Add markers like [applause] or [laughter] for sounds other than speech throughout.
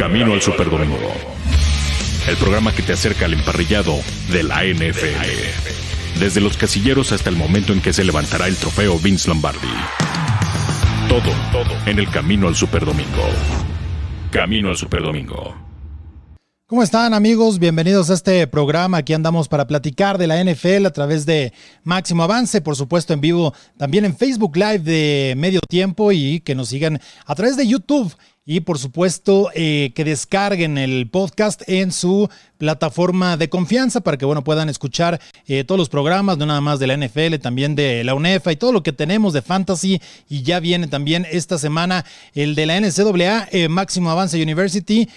Camino al Superdomingo. El programa que te acerca al emparrillado de la NFL. Desde los casilleros hasta el momento en que se levantará el trofeo Vince Lombardi. Todo, todo en el Camino al Superdomingo. Camino al Superdomingo. ¿Cómo están amigos? Bienvenidos a este programa. Aquí andamos para platicar de la NFL a través de Máximo Avance, por supuesto en vivo, también en Facebook Live de medio tiempo y que nos sigan a través de YouTube y por supuesto eh, que descarguen el podcast en su plataforma de confianza para que bueno puedan escuchar eh, todos los programas, no nada más de la NFL, también de la UNEFA y todo lo que tenemos de fantasy y ya viene también esta semana el de la NCAA, eh, Máximo Avance University,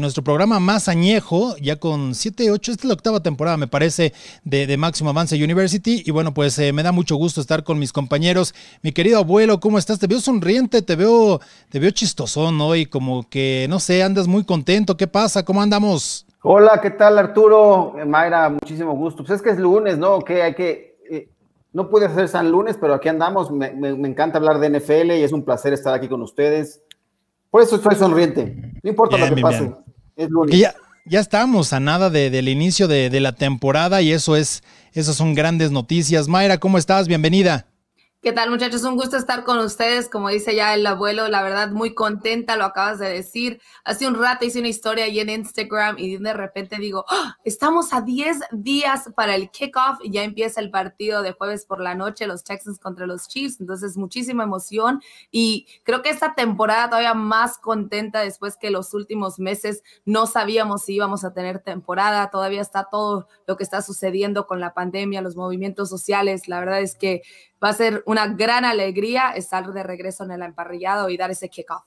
nuestro programa más añejo, ya con 7, 8, esta es la octava temporada me parece de, Máximo Avance University y bueno pues me da mucho gusto estar con mis compañeros, mi querido abuelo, ¿cómo estás? Te veo sonriente, te veo, te veo chistosón, ¿no? y como que, no sé, andas muy contento. ¿Qué pasa? ¿Cómo andamos? Hola, ¿qué tal Arturo? Eh, Mayra, muchísimo gusto. Pues es que es lunes, ¿no? Que hay que... Eh, no pude hacer San Lunes, pero aquí andamos. Me, encanta hablar de NFL y es un placer estar aquí con ustedes. Por eso estoy sonriente. No importa lo que pase. Es lunes. Ya, ya, estamos a nada del inicio de, de, la temporada y eso es, esas son grandes noticias. Mayra, ¿cómo estás? Bienvenida. ¿Qué tal muchachos? Un gusto estar con ustedes. Como dice ya el abuelo, la verdad muy contenta, lo acabas de decir. Hace un rato hice una historia ahí en Instagram y de repente digo, ¡Ah! estamos a 10 días para el kickoff ya empieza el partido de jueves por la noche, los Texans contra los Chiefs. Entonces, muchísima emoción y creo que esta temporada todavía más contenta después que los últimos meses no sabíamos si íbamos a tener temporada. Todavía está todo lo que está sucediendo con la pandemia, los movimientos sociales. La verdad es que va a ser una gran alegría estar de regreso en el emparrillado y dar ese kickoff.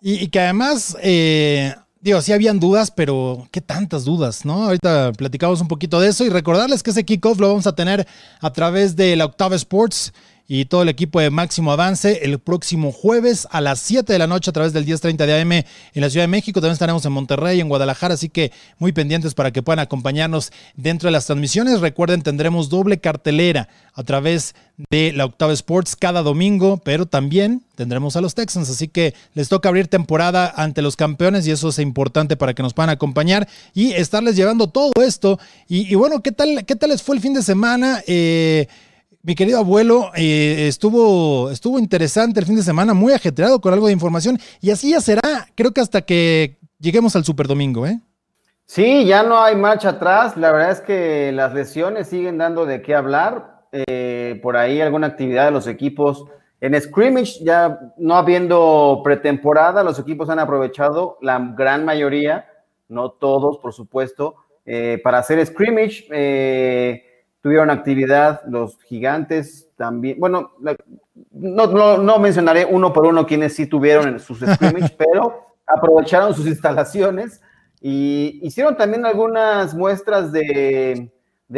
Y, y que además, eh, digo, sí habían dudas, pero qué tantas dudas, ¿no? Ahorita platicamos un poquito de eso y recordarles que ese kickoff lo vamos a tener a través de la Octava Sports y todo el equipo de Máximo Avance el próximo jueves a las 7 de la noche a través del 10:30 de AM en la Ciudad de México. También estaremos en Monterrey, en Guadalajara, así que muy pendientes para que puedan acompañarnos dentro de las transmisiones. Recuerden, tendremos doble cartelera a través de la Octava Sports cada domingo, pero también tendremos a los Texans, así que les toca abrir temporada ante los campeones y eso es importante para que nos puedan acompañar y estarles llevando todo esto. Y, bueno, ¿qué tal, ¿qué tal les fue el fin de semana? Eh, mi querido abuelo, eh, estuvo, estuvo interesante el fin de semana, muy ajetreado con algo de información, y así ya será, creo que hasta que lleguemos al Super Domingo, ¿eh? Sí, ya no hay marcha atrás, la verdad es que las lesiones siguen dando de qué hablar, eh, por ahí alguna actividad de los equipos. En scrimmage, ya no habiendo pretemporada, los equipos han aprovechado, la gran mayoría, no todos, por supuesto, eh, para hacer scrimmage. Eh, tuvieron actividad los gigantes también. Bueno, no, no, mencionaré uno por uno quienes sí tuvieron en sus scrimmage, [laughs] pero aprovecharon sus instalaciones y hicieron también algunas muestras de,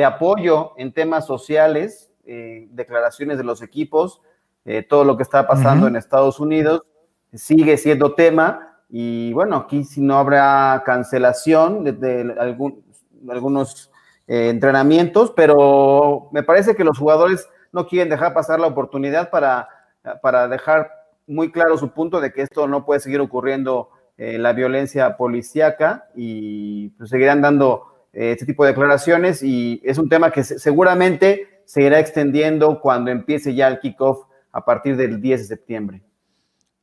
apoyo en temas sociales, eh, declaraciones de los equipos, eh, todo lo que está pasando en Estados Unidos sigue siendo tema y bueno, aquí si no habrá cancelación de, algún, algunos eh, entrenamientos, pero me parece que los jugadores no quieren dejar pasar la oportunidad para, para dejar muy claro su punto de que esto no puede seguir ocurriendo eh, la violencia policíaca y pues, seguirán dando eh, este tipo de declaraciones y es un tema que seguramente se irá extendiendo cuando empiece ya el kickoff a partir del 10 de septiembre.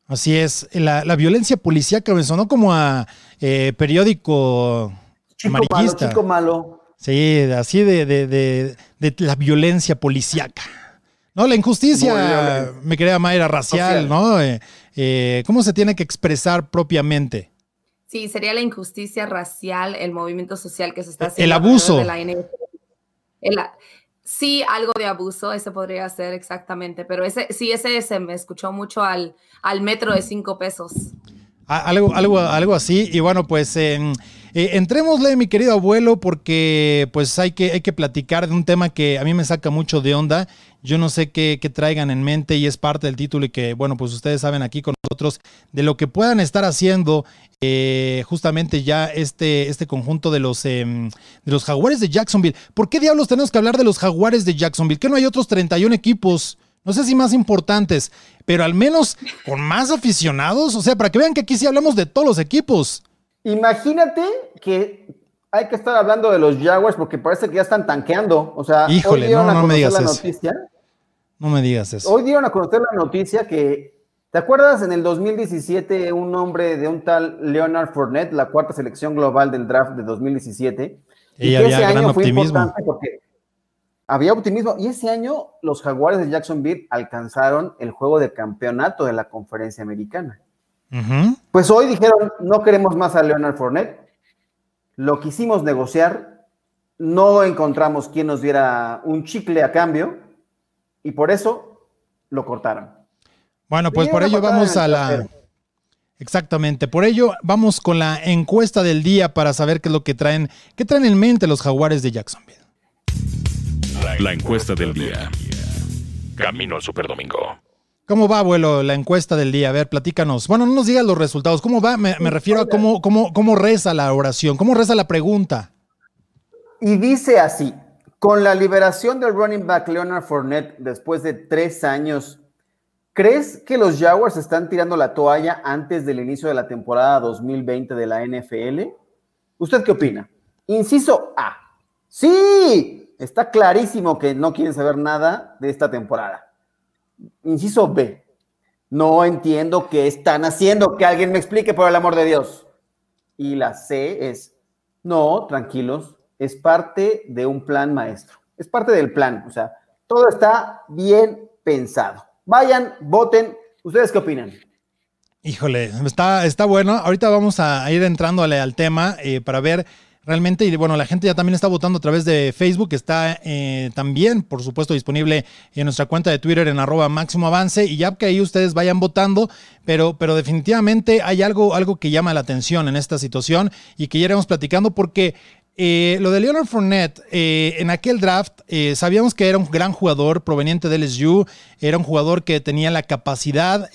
Así es, la, violencia policíaca me sonó como a periódico chico Malo, chico malo. Sí, así de, de, de, de la violencia policíaca. No, la injusticia, me quería Mayra, racial, ¿no? Eh, eh, ¿Cómo se tiene que expresar propiamente? Sí, sería la injusticia racial, el movimiento social que se está haciendo. El abuso. sí, algo de abuso, ese podría ser exactamente, pero ese, sí, ese se me escuchó mucho al, al metro de cinco pesos. Algo, algo, algo así, y bueno, pues... Eh, entrémosle, mi querido abuelo, porque pues hay que, hay que platicar de un tema que a mí me saca mucho de onda. Yo no sé qué, traigan en mente y es parte del título y que, bueno, pues ustedes saben aquí con nosotros de lo que puedan estar haciendo eh, justamente ya este, este conjunto de los, em, de los jaguares de Jacksonville. ¿Por qué diablos tenemos que hablar de los jaguares de Jacksonville? ¿Que no hay otros 31 equipos? no sé si más importantes, pero al menos con más aficionados, o sea, para que vean que aquí sí hablamos de todos los equipos. Imagínate que hay que estar hablando de los Jaguars porque parece que ya están tanqueando. O sea, Híjole, no, no me digas eso. no me digas eso. Hoy dieron a conocer la noticia que, ¿te acuerdas en el 2017 un nombre de un tal Leonard Fournette, la cuarta selección global del draft de 2017? Y, había ese gran optimismo. porque había optimismo. Y ese año los Jaguares de Jacksonville alcanzaron el juego de campeonato de la conferencia americana. Pues hoy dijeron, no queremos más a Leonard Fournette lo quisimos negociar, no encontramos quien nos diera un chicle a cambio y por eso lo cortaron. Bueno, pues por ello vamos a la... Exactamente, por ello vamos con la encuesta del día para saber qué es lo que traen, qué traen en mente los jaguares de Jacksonville. La encuesta del día. Camino al Superdomingo. ¿Cómo va, abuelo, la encuesta del día? A ver, platícanos. Bueno, no nos digas los resultados. ¿Cómo va? Me, refiero a cómo, cómo, cómo reza la oración, cómo reza la pregunta. Y dice así, con la liberación del running back Leonard Fournette después de tres años, ¿crees que los Jaguars están tirando la toalla antes del inicio de la temporada 2020 de la NFL? ¿Usted qué opina? Inciso A. Sí, está clarísimo que no quieren saber nada de esta temporada. Inciso B. No entiendo qué están haciendo. Que alguien me explique por el amor de Dios. Y la C es, no, tranquilos, es parte de un plan maestro. Es parte del plan. O sea, todo está bien pensado. Vayan, voten. ¿Ustedes qué opinan? Híjole, está, está bueno. Ahorita vamos a ir entrando al, tema eh, para ver realmente. Y bueno, la gente ya también está votando a través de Facebook, está eh, también, por supuesto, disponible en nuestra cuenta de Twitter en arroba máximo avance. Y ya que ahí ustedes vayan votando, pero, pero definitivamente hay algo, algo que llama la atención en esta situación y que ya iremos platicando porque eh, lo de Leonard Fournette, eh, en aquel draft sabíamos que era un gran jugador proveniente del LSU, era un jugador que tenía la capacidad,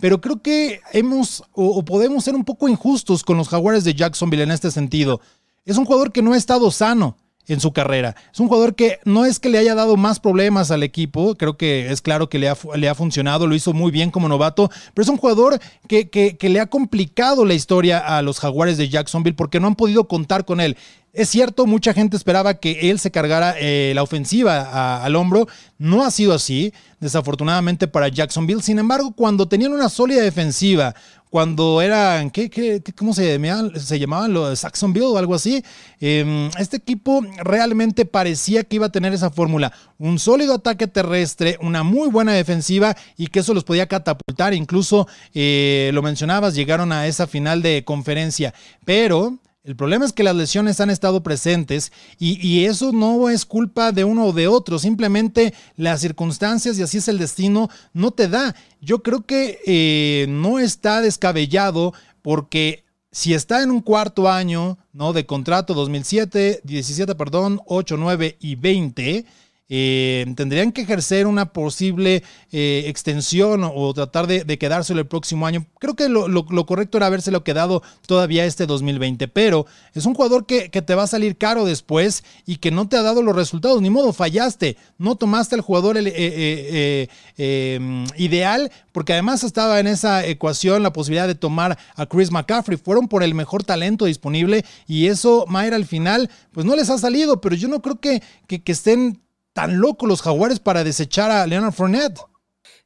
pero creo que hemos o, podemos ser un poco injustos con los jaguares de Jacksonville en este sentido. Es un jugador que no ha estado sano en su carrera. Es un jugador que no es que le haya dado más problemas al equipo, creo que es claro que le ha, funcionado, lo hizo muy bien como novato, pero es un jugador que, que, le ha complicado la historia a los jaguares de Jacksonville porque no han podido contar con él. Es cierto, mucha gente esperaba que él se cargara eh, la ofensiva al hombro. No ha sido así, desafortunadamente para Jacksonville. Sin embargo, cuando tenían una sólida defensiva, cuando eran, ¿qué, qué, cómo se llamaban? Se llamaban los Saxonville o algo así. Em, este equipo realmente parecía que iba a tener esa fórmula. Un sólido ataque terrestre, una muy buena defensiva y que eso los podía catapultar. Incluso, eh, lo mencionabas, llegaron a esa final de conferencia. Pero el problema es que las lesiones han estado presentes y, eso no es culpa de uno o de otro, simplemente las circunstancias y así es el destino no te da. Yo creo que eh, no está descabellado porque si está en un cuarto año ¿no? de contrato 2007, 17, perdón, 8, 9 y 20, eh, tendrían que ejercer una posible eh, extensión o, tratar de, quedárselo el próximo año. Creo que lo, correcto era habérselo quedado todavía este 2020, pero es un jugador que, te va a salir caro después y que no te ha dado los resultados. Ni modo, fallaste, no tomaste al jugador eh, em, ideal, porque además estaba en esa ecuación la posibilidad de tomar a Chris McCaffrey. Fueron por el mejor talento disponible y eso, Mayra, al final, pues no les ha salido, pero yo no creo que, que estén tan locos los jaguares para desechar a Leonard Fournette?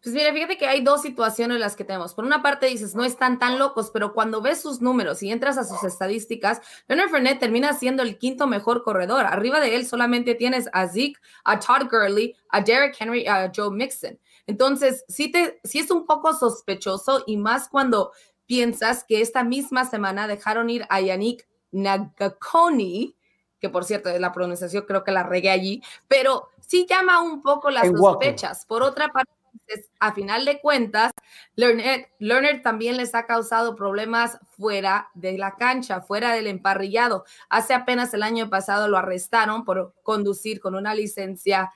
Pues mira, fíjate que hay dos situaciones en las que tenemos. Por una parte dices, no están tan locos, pero cuando ves sus números y entras a sus estadísticas, Leonard Fournette termina siendo el quinto mejor corredor. Arriba de él solamente tienes a Zeke, a Todd Gurley, a Derek Henry, a Joe Mixon. Entonces, sí, te, sí es un poco sospechoso y más cuando piensas que esta misma semana dejaron ir a Yannick Nagakoni, que por cierto, la pronunciación creo que la regué allí, pero sí llama un poco las sospechas. Por otra parte, a final de cuentas, Lerner, también les ha causado problemas fuera de la cancha, fuera del emparrillado. Hace apenas el año pasado lo arrestaron por conducir con una licencia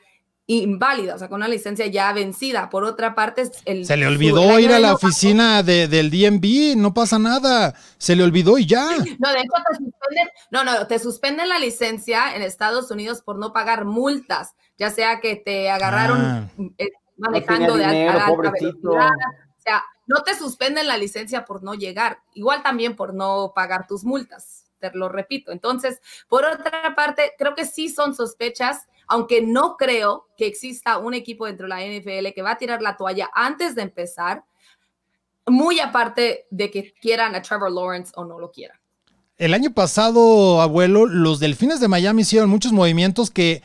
inválida, o sea, con una licencia ya vencida. Por otra parte, el, se le olvidó ir a la oficina del DMV, no pasa nada, se le olvidó y ya. [laughs] No, de hecho te suspenden, no, no, te suspenden la licencia en Estados Unidos por no pagar multas, ya sea que te agarraron ah. manejando de alta, velocidad. O sea, no te suspenden la licencia por no llegar, igual también por no pagar tus multas, te lo repito. Entonces, por otra parte, creo que sí son sospechas, aunque no creo que exista un equipo dentro de la NFL que va a tirar la toalla antes de empezar, muy aparte de que quieran a Trevor Lawrence o no lo quieran. El año pasado, abuelo, los Delfines de Miami hicieron muchos movimientos que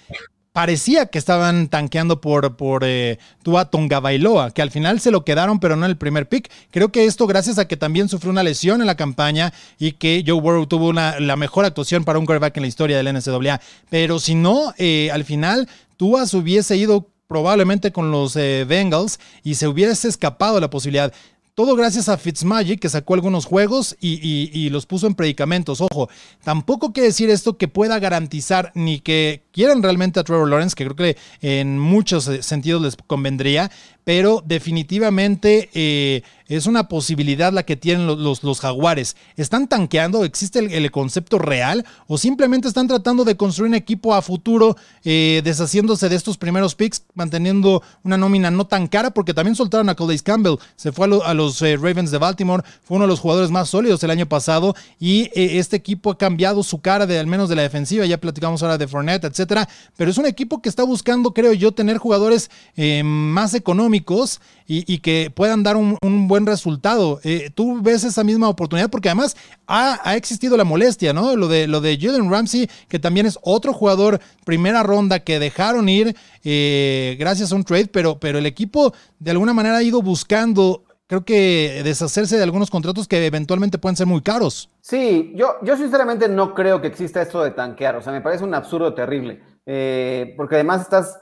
parecía que estaban tanqueando por, por eh, Tua Tonga Bailoa, que al final se lo quedaron, pero no en el primer pick. Creo que esto gracias a que también sufrió una lesión en la campaña y que Joe Burrow tuvo la mejor actuación para un quarterback en la historia del NCAA. Pero si no, eh, al final Tua se hubiese ido probablemente con los eh, Bengals y se hubiese escapado la posibilidad. Todo gracias a Fitzmagic, que sacó algunos juegos y, los puso en predicamentos. Ojo, tampoco quiere decir esto que pueda garantizar ni que quieran realmente a Trevor Lawrence, que creo que en muchos eh, sentidos les convendría, pero definitivamente eh, es una posibilidad la que tienen los, los, jaguares. ¿Están tanqueando? ¿Existe el, concepto real? ¿O simplemente están tratando de construir un equipo a futuro, eh, deshaciéndose de estos primeros picks, manteniendo una nómina no tan cara? Porque también soltaron a Calais Campbell, se fue a, los eh, Ravens de Baltimore, fue uno de los jugadores más sólidos el año pasado y este equipo ha cambiado su cara de al menos de la defensiva, ya platicamos ahora de Fournette, etcétera, pero es un equipo que está buscando, creo yo, tener jugadores más económicos y, que puedan dar un, buen resultado. Eh, tú ves esa misma oportunidad porque además ha, existido la molestia, ¿no? Lo de, lo de Jalen Ramsey, que también es otro jugador primera ronda que dejaron ir eh, gracias a un trade, pero, pero el equipo de alguna manera ha ido buscando creo que deshacerse de algunos contratos que eventualmente pueden ser muy caros. Sí, yo, yo sinceramente no creo que exista esto de tanquear, o sea, me parece un absurdo terrible, eh, porque además estás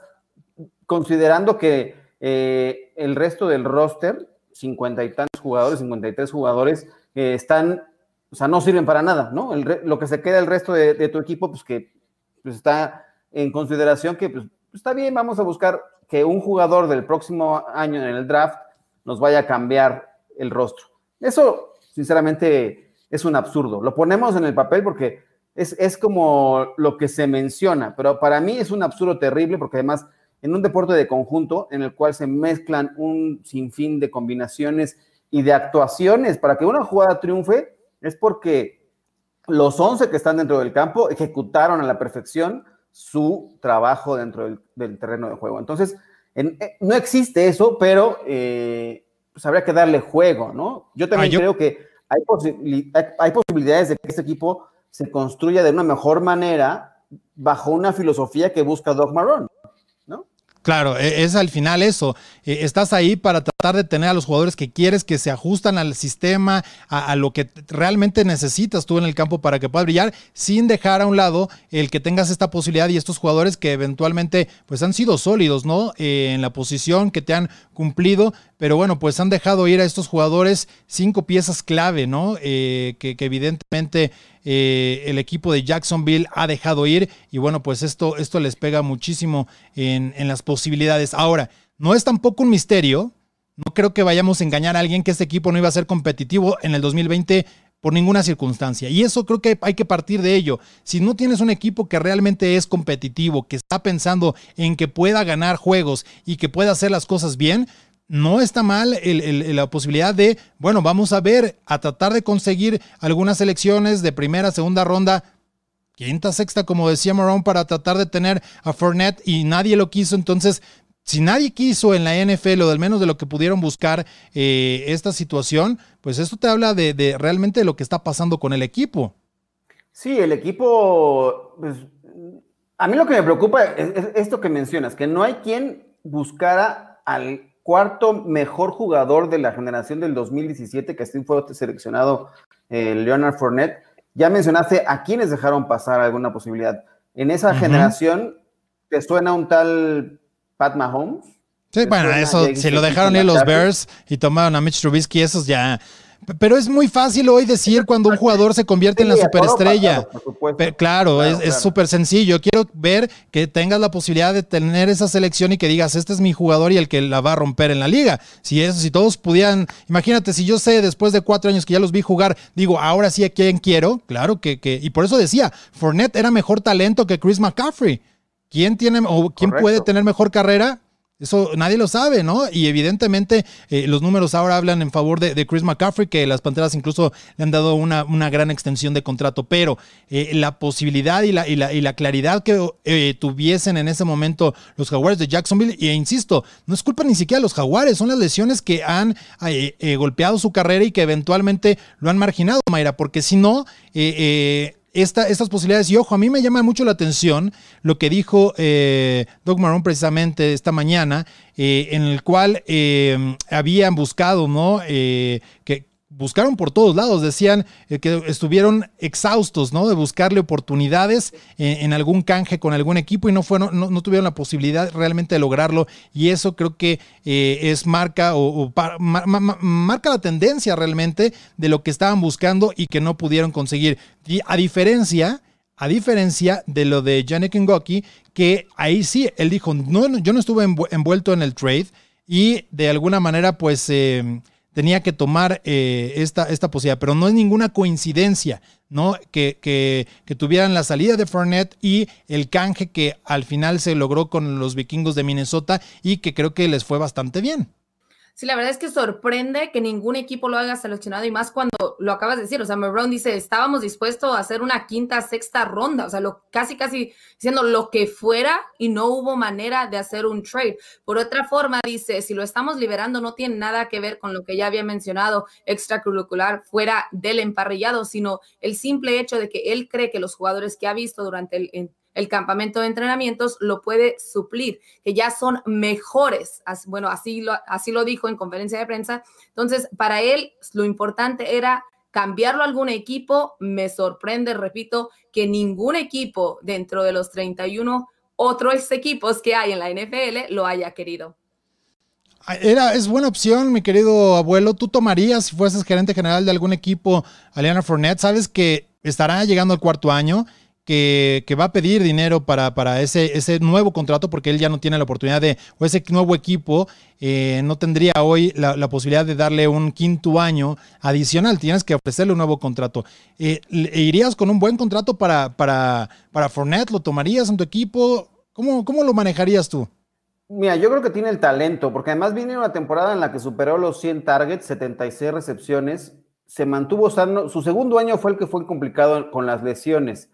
considerando que eh, el resto del roster, cincuenta y tantos jugadores, 53 jugadores, eh, están, o sea, no sirven para nada, ¿no? lo que se queda el resto de, tu equipo, pues que pues, está en consideración que, pues, está bien, vamos a buscar que un jugador del próximo año en el draft nos vaya a cambiar el rostro. Eso, sinceramente, es un absurdo. Lo ponemos en el papel porque es, es como lo que se menciona, pero para mí es un absurdo terrible porque además en un deporte de conjunto en el cual se mezclan un sinfín de combinaciones y de actuaciones para que una jugada triunfe, es porque los 11 que están dentro del campo ejecutaron a la perfección su trabajo dentro del, terreno de juego. Entonces, eh, no existe eso, pero eh, pues habría que darle juego, ¿no? Yo también ah, creo que hay, hay posibilidades de que este equipo se construya de una mejor manera bajo una filosofía que busca Doc Marrón. Claro, e, es al final eso. E, estás ahí para tratar de tener a los jugadores que quieres, que se ajustan al sistema, a, lo que realmente necesitas tú en el campo para que puedas brillar, sin dejar a un lado el que tengas esta posibilidad y estos jugadores que eventualmente pues han sido sólidos, ¿no? Eh, en la posición que te han cumplido, pero bueno, pues han dejado ir a estos jugadores cinco piezas clave, ¿no? Eh, que, evidentemente eh, el equipo de Jacksonville ha dejado ir y bueno, pues esto, esto les pega muchísimo en, en las posibilidades. Ahora, no es tampoco un misterio, no creo que vayamos a engañar a alguien que este equipo no iba a ser competitivo en el 2020 por ninguna circunstancia. Y eso creo que hay que partir de ello. Si no tienes un equipo que realmente es competitivo, que está pensando en que pueda ganar juegos y que pueda hacer las cosas bien, no está mal la posibilidad de, bueno, vamos a ver, a tratar de conseguir algunas elecciones de primera, segunda ronda, quinta, sexta, como decía Marón, para tratar de tener a Fournette y nadie lo quiso. Entonces, si nadie quiso en la NFL o del menos de lo que pudieron buscar eh, esta situación, pues esto te habla de, realmente de lo que está pasando con el equipo. Sí, el equipo, pues, a mí lo que me preocupa es, esto que mencionas, que no hay quien buscara al cuarto mejor jugador de la generación del 2017, que así fue seleccionado eh, Leonard Fournette. Ya mencionaste a quienes dejaron pasar alguna posibilidad. En esa generación, ¿te suena un tal Pat Mahomes. Sí, bueno, eso, si lo dejaron ir los Bears y tomaron a Mitch Trubisky, esos ya. Pero es muy fácil hoy decir cuando un jugador se convierte en la superestrella. claro, es súper sencillo. Quiero ver que tengas la posibilidad de tener esa selección y que digas, este es mi jugador y el que la va a romper en la liga. Si eso, si todos pudieran, imagínate, si yo sé después de cuatro años que ya los vi jugar, digo, ahora sí a quién quiero, claro que, que, y por eso decía, Fournette era mejor talento que Chris McCaffrey. ¿Quién tiene o quién puede tener mejor carrera? Eso nadie lo sabe, ¿no? Y evidentemente eh, los números ahora hablan en favor de, Chris McCaffrey, que las Panteras incluso le han dado una, una gran extensión de contrato, pero eh, la posibilidad y la, y la, y la claridad que eh, tuviesen en ese momento los Jaguares de Jacksonville, e insisto, no es culpa ni siquiera de los Jaguares, son las lesiones que han golpeado su carrera y que eventualmente lo han marginado, Mayra, porque si no, estas posibilidades. Y ojo, a mí me llama mucho la atención lo que dijo eh, Doug Marrón precisamente esta mañana, eh, en el cual eh, habían buscado, ¿no? que, buscaron por todos lados, decían eh, que estuvieron exhaustos, ¿no? De buscarle oportunidades en, algún canje con algún equipo y no fueron, no, tuvieron la posibilidad realmente de lograrlo. Y eso creo que eh, es marca o, marca la tendencia realmente de lo que estaban buscando y que no pudieron conseguir. Y a diferencia, a diferencia de lo de Janek Ngoki, que ahí sí, él dijo, no, yo no estuve envuelto en el trade y de alguna manera, pues. Tenía que tomar eh, esta, esta posibilidad, pero no es ninguna coincidencia, ¿no? Que, que, que, tuvieran la salida de Fournette y el canje que al final se logró con los vikingos de Minnesota y que creo que les fue bastante bien. Sí, la verdad es que sorprende que ningún equipo lo haya seleccionado y más cuando lo acabas de decir. O sea, Brown dice, estábamos dispuestos a hacer una quinta, sexta ronda. O sea, lo, casi, casi diciendo lo que fuera y no hubo manera de hacer un trade. Por otra forma, dice, si lo estamos liberando no tiene nada que ver con lo que ya había mencionado extracurricular fuera del emparrillado, sino el simple hecho de que él cree que los jugadores que ha visto durante el el campamento de entrenamientos lo puede suplir, que ya son mejores. Bueno, así lo, así lo dijo en conferencia de prensa. Entonces, para él lo importante era cambiarlo a algún equipo. Me sorprende, repito, que ningún equipo dentro de los 31 otros equipos que hay en la NFL lo haya querido. Era, es buena opción, mi querido abuelo. ¿Tú tomarías, si fueses gerente general de algún equipo, Aliana Fournette? Sabes que estará llegando el cuarto año que, va a pedir dinero para, para ese, ese nuevo contrato porque él ya no tiene la oportunidad de, o ese nuevo equipo eh, no tendría hoy la, posibilidad de darle un quinto año adicional, tienes que ofrecerle un nuevo contrato. Eh, ¿Irías con un buen contrato para, para, para Fournette? ¿Lo tomarías en tu equipo? ¿Cómo, ¿Cómo lo manejarías tú? Mira, yo creo que tiene el talento, porque además viene una temporada en la que superó los 100 targets, 76 recepciones, se mantuvo sano. Su segundo año fue el que fue complicado con las lesiones.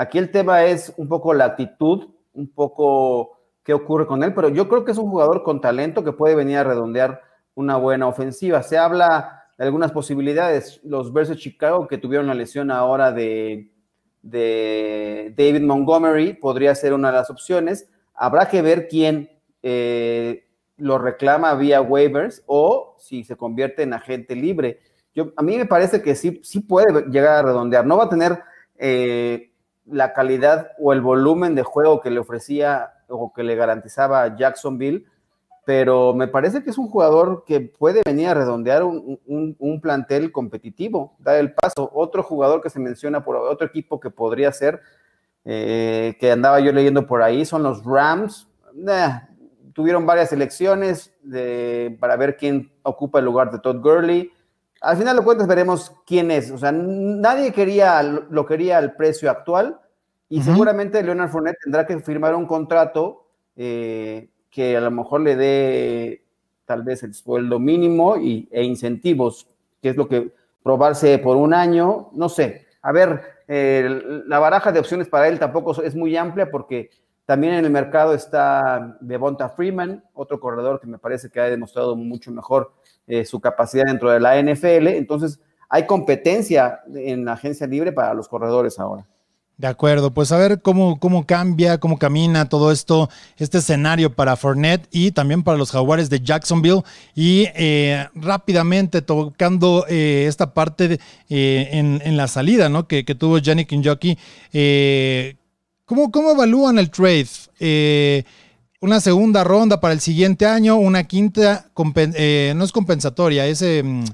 Aquí el tema es un poco la actitud, un poco qué ocurre con él, pero yo creo que es un jugador con talento que puede venir a redondear una buena ofensiva. Se habla de algunas posibilidades. Los versus Chicago que tuvieron la lesión ahora de, de David Montgomery podría ser una de las opciones. Habrá que ver quién eh, lo reclama vía waivers o si se convierte en agente libre. A mí me parece que sí, sí puede llegar a redondear. No va a tener eh, la calidad o el volumen de juego que le ofrecía o que le garantizaba Jacksonville, pero me parece que es un jugador que puede venir a redondear un, plantel competitivo, dar el paso. Otro jugador que se menciona por otro equipo que podría ser, eh, que andaba yo leyendo por ahí, son los Rams. tuvieron varias elecciones para ver quién ocupa el lugar de Todd Gurley al final de cuentas veremos quién es. O sea, nadie quería, lo quería al precio actual y seguramente Leonard Fournette tendrá que firmar un contrato eh, que a lo mejor le dé tal vez el sueldo mínimo y, e incentivos, que es lo que probarse por un año, no sé. A ver, eh, la baraja de opciones para él tampoco es muy amplia porque también en el mercado está Devonta Freeman, otro corredor que me parece que ha demostrado mucho mejor eh, su capacidad dentro de la NFL. Entonces, hay competencia en la agencia libre para los corredores ahora. De acuerdo, pues a ver cómo, cómo cambia, cómo camina todo esto, este escenario para Fournette y también para los Jaguares de Jacksonville. Y eh, rápidamente tocando eh, esta parte en, la salida ¿no? que, tuvo Jenny Kinjoki, ¿Cómo, ¿Cómo evalúan el trade? Una segunda ronda para el siguiente año, una quinta, eh, no es compensatoria, ese, mm,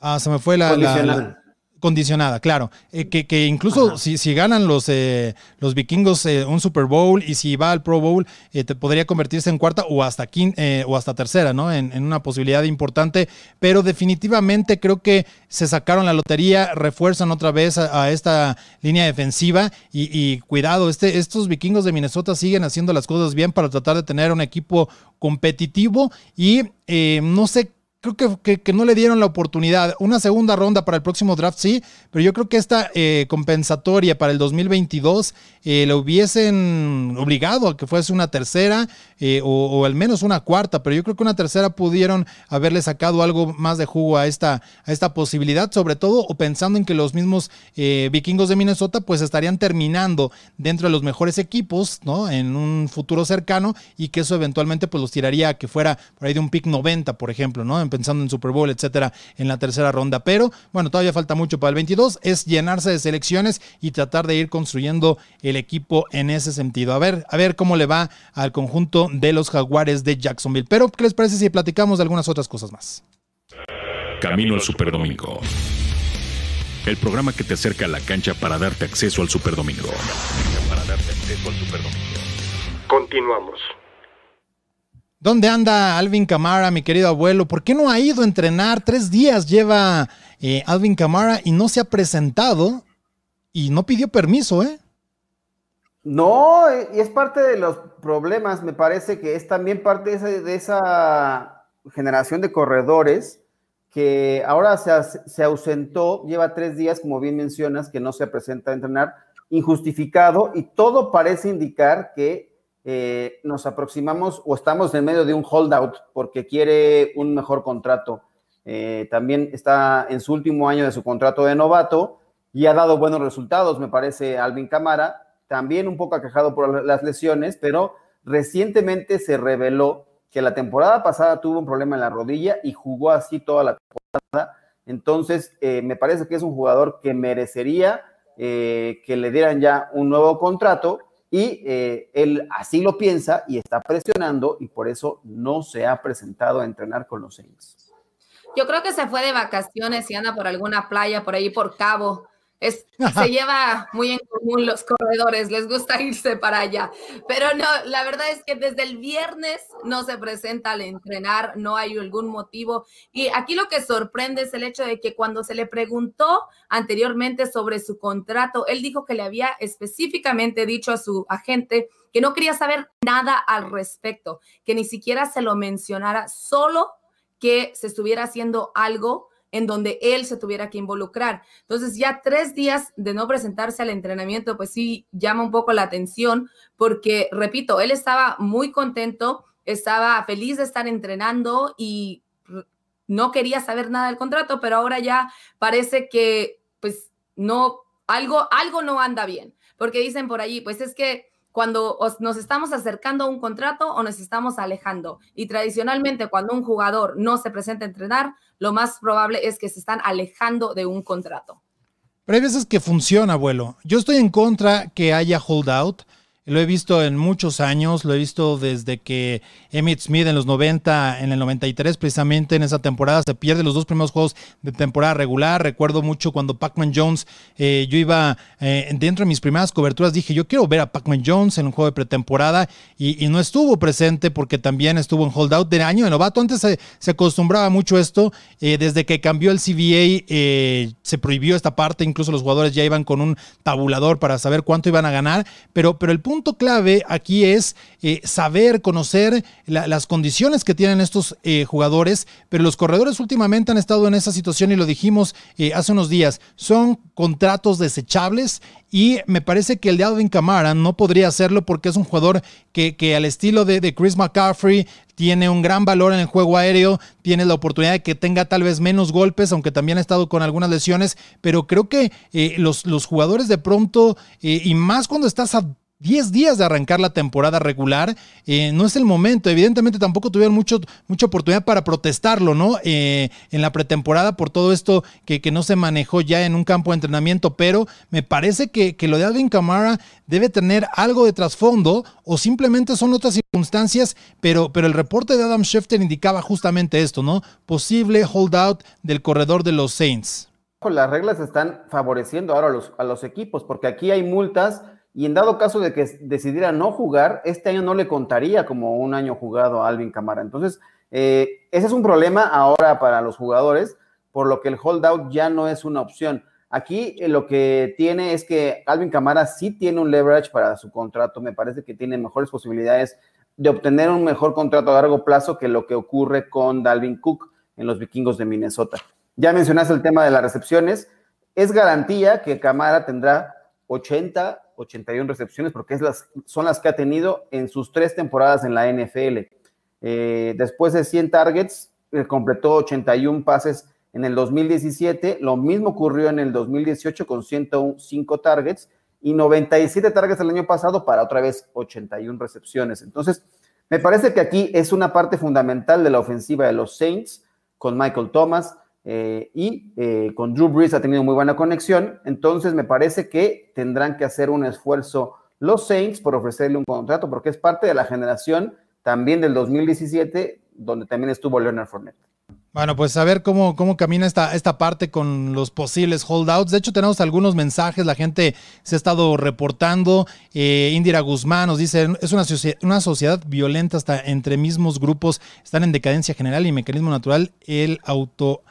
ah, se me fue la... Condicional. Condicionada, claro. Eh, que, incluso si, si, ganan los, eh, los vikingos eh, un Super Bowl y si va al Pro Bowl, te podría convertirse en cuarta o hasta, o hasta tercera, ¿no? En, una posibilidad importante. Pero definitivamente creo que se sacaron la lotería, refuerzan otra vez a, esta línea defensiva y, cuidado, este, estos vikingos de Minnesota siguen haciendo las cosas bien para tratar de tener un equipo competitivo y no sé creo que, que, no le dieron la oportunidad. Una segunda ronda para el próximo draft, sí, pero yo creo que esta eh, compensatoria para el 2022 eh, le hubiesen obligado a que fuese una tercera eh, o, al menos una cuarta, pero yo creo que una tercera pudieron haberle sacado algo más de jugo a esta, a esta posibilidad, sobre todo o pensando en que los mismos vikingos de Minnesota pues estarían terminando dentro de los mejores equipos, ¿no? En un futuro cercano y que eso eventualmente pues los tiraría a que fuera por ahí de un pick 90, por ejemplo, ¿no? pensando en Super Bowl, etcétera, en la tercera ronda. Pero bueno, todavía falta mucho para el 22. Es llenarse de selecciones y tratar de ir construyendo el equipo en ese sentido. A ver, a ver cómo le va al conjunto de los Jaguares de Jacksonville. Pero, ¿qué les parece si platicamos de algunas otras cosas más? Camino al Superdomingo. El programa que te acerca a la cancha para darte acceso al Superdomingo. Para darte acceso al Superdomingo. Continuamos. ¿Dónde anda Alvin Camara, mi querido abuelo? ¿Por qué no ha ido a entrenar? Tres días lleva eh, Alvin Camara y no se ha presentado y no pidió permiso, ¿eh? No, y es parte de los problemas, me parece que es también parte de esa, de esa generación de corredores que ahora se, se, ausentó, lleva tres días, como bien mencionas, que no se presenta a entrenar, injustificado, y todo parece indicar que eh, nos aproximamos o estamos en medio de un holdout porque quiere un mejor contrato. Eh, también está en su último año de su contrato de novato y ha dado buenos resultados, me parece, Alvin Camara, también un poco aquejado por las lesiones, pero recientemente se reveló que la temporada pasada tuvo un problema en la rodilla y jugó así toda la temporada. Entonces, eh, me parece que es un jugador que merecería que le dieran ya un nuevo contrato y eh, él así lo piensa y está presionando y por eso no se ha presentado a entrenar con los Saints. Yo creo que se fue de vacaciones y anda por alguna playa por ahí por Cabo se lleva muy en común los corredores, les gusta irse para allá. Pero no, la verdad es que desde el viernes no se presenta al entrenar, no hay algún motivo. Y aquí lo que sorprende es el hecho de que cuando se le preguntó anteriormente sobre su contrato, él dijo que le había específicamente dicho a su agente que no quería saber nada al respecto, que ni siquiera se lo mencionara, solo que se estuviera haciendo algo en donde él se tuviera que involucrar. Entonces ya tres días de no presentarse al entrenamiento, pues sí llama un poco la atención porque, repito, él estaba muy contento, estaba feliz de estar entrenando y no quería saber nada del contrato, pero ahora ya parece que pues no, algo, algo no anda bien, porque dicen por allí, pues es que cuando nos estamos acercando a un contrato o nos estamos alejando. Y tradicionalmente cuando un jugador no se presenta a entrenar, lo más probable es que se están alejando de un contrato. Pero hay que funciona, abuelo. Yo estoy en contra que haya holdout lo he visto en muchos años, lo he visto desde que Emmett Smith en los 90, en el 93 precisamente en esa temporada se pierde los dos primeros juegos de temporada regular. Recuerdo mucho cuando Pac-Man Jones, eh, yo iba eh, dentro de mis primeras coberturas, dije yo quiero ver a Pac-Man Jones en un juego de pretemporada y, no estuvo presente porque también estuvo en holdout de año de novato. Antes se, acostumbraba mucho esto, eh, desde que cambió el CBA se prohibió esta parte, incluso los jugadores ya iban con un tabulador para saber cuánto iban a ganar, pero, pero el punto punto clave aquí es eh, saber, conocer las condiciones que tienen estos eh, jugadores, pero los corredores últimamente han estado en esa situación y lo dijimos eh, hace unos días, son contratos desechables y me parece que el de Alvin Kamara no podría hacerlo porque es un jugador que, que al estilo de, Chris McCaffrey tiene un gran valor en el juego aéreo, tiene la oportunidad de que tenga tal vez menos golpes, aunque también ha estado con algunas lesiones, pero creo que los, los jugadores de pronto, y más cuando estás a 10 días de arrancar la temporada regular, eh, no es el momento. Evidentemente tampoco tuvieron mucho, mucha oportunidad para protestarlo, ¿no? Eh, en la pretemporada por todo esto que, que, no se manejó ya en un campo de entrenamiento, pero me parece que, que lo de Alvin Kamara debe tener algo de trasfondo o simplemente son otras circunstancias, pero, pero el reporte de Adam Schefter indicaba justamente esto, ¿no? Posible holdout del corredor de los Saints. las reglas están favoreciendo ahora a los, a los equipos, porque aquí hay multas y en dado caso de que decidiera no jugar, este año no le contaría como un año jugado a Alvin Camara. Entonces, eh, ese es un problema ahora para los jugadores, por lo que el holdout ya no es una opción. Aquí eh, lo que tiene es que Alvin Camara sí tiene un leverage para su contrato. Me parece que tiene mejores posibilidades de obtener un mejor contrato a largo plazo que lo que ocurre con Dalvin Cook en los vikingos de Minnesota. Ya mencionaste el tema de las recepciones. Es garantía que Camara tendrá 80, 81 recepciones porque es las, son las que ha tenido en sus tres temporadas en la NFL. Eh, después de 100 targets, eh, completó 81 pases en el 2017. Lo mismo ocurrió en el 2018 con 105 targets y 97 targets el año pasado para otra vez 81 recepciones. Entonces, me parece que aquí es una parte fundamental de la ofensiva de los Saints con Michael Thomas eh, y eh, con Drew Brees ha tenido muy buena conexión. Entonces me parece que tendrán que hacer un esfuerzo los Saints por ofrecerle un contrato porque es parte de la generación también del 2017 donde también estuvo Leonard Fournette. Bueno, pues a ver cómo, cómo camina esta, esta parte con los posibles holdouts. De hecho, tenemos algunos mensajes, la gente se ha estado reportando. Eh, Indira Guzmán nos dice, es una, una sociedad violenta hasta entre mismos grupos, están en decadencia general y mecanismo natural, el auto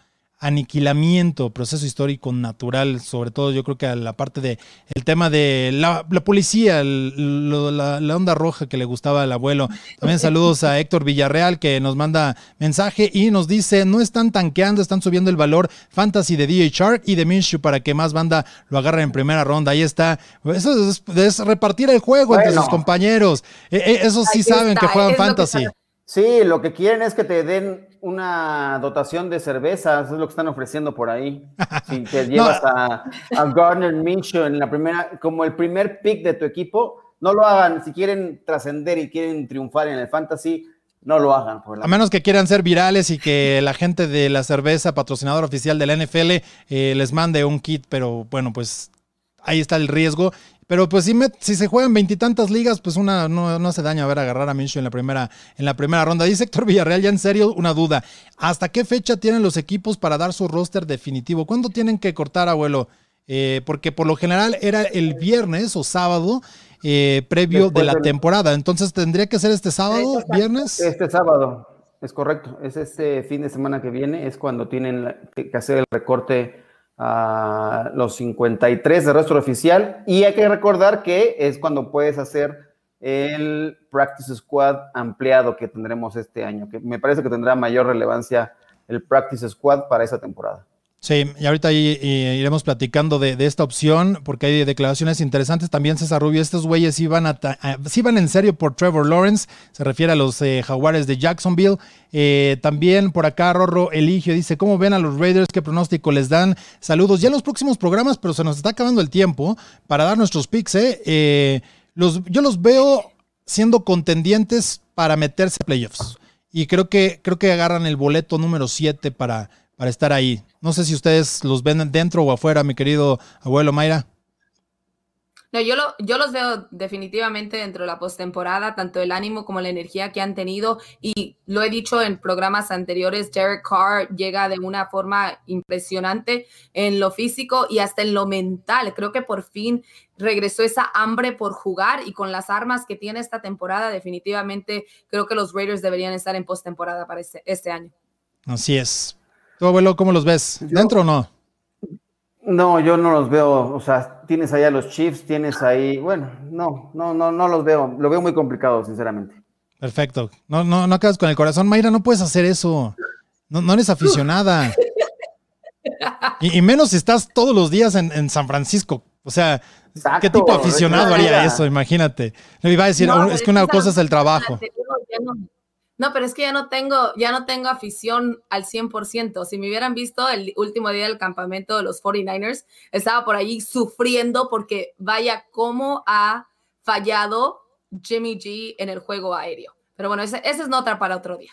aniquilamiento, proceso histórico natural, sobre todo yo creo que a la parte de el tema de la, policía, la, onda roja que le gustaba al abuelo. También saludos a Héctor Villarreal que nos manda mensaje y nos dice, no están tanqueando, están subiendo el valor fantasy de DJ Shark y de Minshew para que más banda lo agarre en primera ronda. Ahí está. Eso es, repartir el juego entre sus compañeros. E, e, esos sí saben que juegan fantasy. Sí, lo que quieren es que te den una dotación de cervezas, es lo que están ofreciendo por ahí. [laughs] Si te llevas a, Gardner Minshew en la primera, como el primer pick de tu equipo, no lo hagan. Si quieren trascender y quieren triunfar en el fantasy, no lo hagan. A menos que quieran ser virales y que la gente de la cerveza, patrocinador oficial de la NFL, eh, les mande un kit, pero bueno, pues ahí está el riesgo. Pero pues si, si se juegan veintitantas ligas, pues una no, no, hace daño a ver agarrar a Minshew en la primera, en la primera ronda. Dice Héctor Villarreal, ya en serio, una duda. ¿Hasta qué fecha tienen los equipos para dar su roster definitivo? ¿Cuándo tienen que cortar, abuelo? Eh, porque por lo general era el viernes o sábado eh, previo de la temporada. Entonces tendría que ser este sábado, viernes. Este sábado, es correcto. Es este fin de semana que viene, es cuando tienen que hacer el recorte a los 53 de rostro oficial. Y hay que recordar que es cuando puedes hacer el Practice Squad ampliado que tendremos este año, que me parece que tendrá mayor relevancia el Practice Squad para esa temporada. Sí, y ahorita iremos platicando de, esta opción porque hay declaraciones interesantes. También César Rubio, estos güeyes iban, a, iban en serio por Trevor Lawrence, se refiere a los eh, jaguares de Jacksonville. Eh, también por acá Rorro Eligio dice, ¿cómo ven a los Raiders? ¿Qué pronóstico les dan? Saludos ya en los próximos programas, pero se nos está acabando el tiempo para dar nuestros picks. ¿eh? los, yo los veo siendo contendientes para meterse a playoffs. Y creo que, creo que agarran el boleto número 7 para para estar ahí. No sé si ustedes los ven dentro o afuera, mi querido abuelo Mayra. No, yo, lo, yo los veo definitivamente dentro de la postemporada, tanto el ánimo como la energía que han tenido. Y lo he dicho en programas anteriores, Derek Carr llega de una forma impresionante en lo físico y hasta en lo mental. Creo que por fin regresó esa hambre por jugar y con las armas que tiene esta temporada, definitivamente creo que los Raiders deberían estar en postemporada para este, este año. Así es. ¿Tú, abuelo, cómo los ves? ¿Dentro o no? No, yo no los veo. O sea, tienes allá los Chiefs, tienes ahí. Bueno, no, no, no, no los veo. Lo veo muy complicado, sinceramente. Perfecto. No, no, no acabas con el corazón. Mayra, no puedes hacer eso. No, no eres aficionada. Y, menos si estás todos los días en, San Francisco. O sea, ¿qué tipo de aficionado haría eso? Imagínate. Le iba a decir, es que una cosa es el trabajo. No, pero es que ya no tengo, ya no tengo afición al 100%. Si me hubieran visto el último día del campamento de los 49ers, estaba por allí sufriendo porque vaya cómo ha fallado Jimmy G en el juego aéreo. Pero bueno, esa es nota para otro día.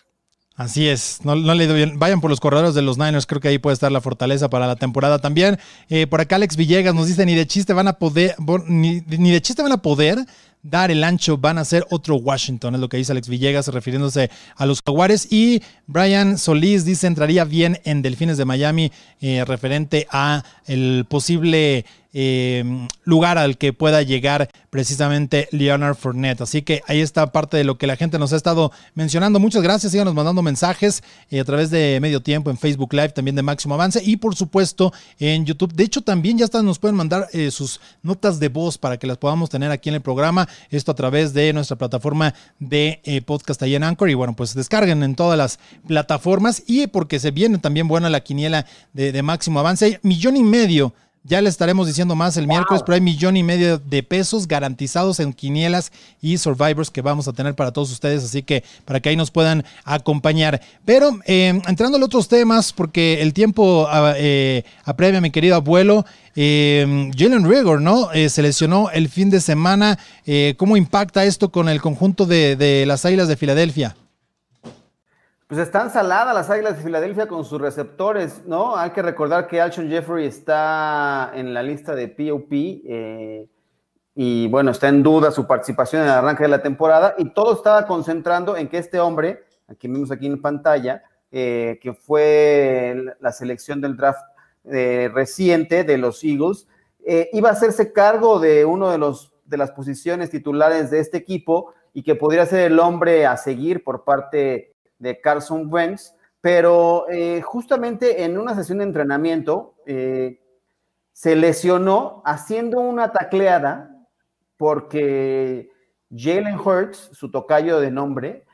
Así es, no, le doy bien. Vayan por los corredores de los Niners, creo que ahí puede estar la fortaleza para la temporada también. Eh, por acá Alex Villegas nos dice, ni de chiste van a poder, ni, ni de chiste van a poder dar el ancho, van a ser otro Washington, es lo que dice Alex Villegas refiriéndose a los Jaguares. Y Brian Solís dice entraría bien en Delfines de Miami eh, referente a el posible eh, lugar al que pueda llegar precisamente Leonard Fournette. Así que ahí está parte de lo que la gente nos ha estado mencionando. Muchas gracias, síganos mandando mensajes eh, a través de Medio Tiempo en Facebook Live, también de Máximo Avance y por supuesto en YouTube. De hecho, también ya están, nos pueden mandar eh, sus notas de voz para que las podamos tener aquí en el programa. Esto a través de nuestra plataforma de podcast ahí en Anchor. Y bueno, pues descarguen en todas las plataformas y porque se viene también buena la quiniela de, de Máximo Avance. Millón y medio ya le estaremos diciendo más el miércoles, pero hay millón y medio de pesos garantizados en quinielas y survivors que vamos a tener para todos ustedes, así que para que ahí nos puedan acompañar. Pero eh, entrando a otros temas, porque el tiempo ah, eh, apremia, mi querido abuelo, eh, Jalen Rigor, ¿no? Eh, se lesionó el fin de semana. ¿Cómo impacta esto con el conjunto de, de las Águilas de Filadelfia? Pues están saladas las Águilas de Filadelfia con sus receptores, ¿no? Hay que recordar que Alshon Jeffrey está en la lista de POP eh, y bueno, está en duda su participación en el arranque de la temporada y todo estaba concentrando en que este hombre, aquí vemos aquí en pantalla, eh, que fue la selección del draft eh, reciente de los Eagles, iba a hacerse cargo de uno de los de las posiciones titulares de este equipo y que podría ser el hombre a seguir por parte de Carson Wentz, pero eh, justamente en una sesión de entrenamiento eh, se lesionó haciendo una tacleada porque Jalen Hurts, su tocayo de nombre,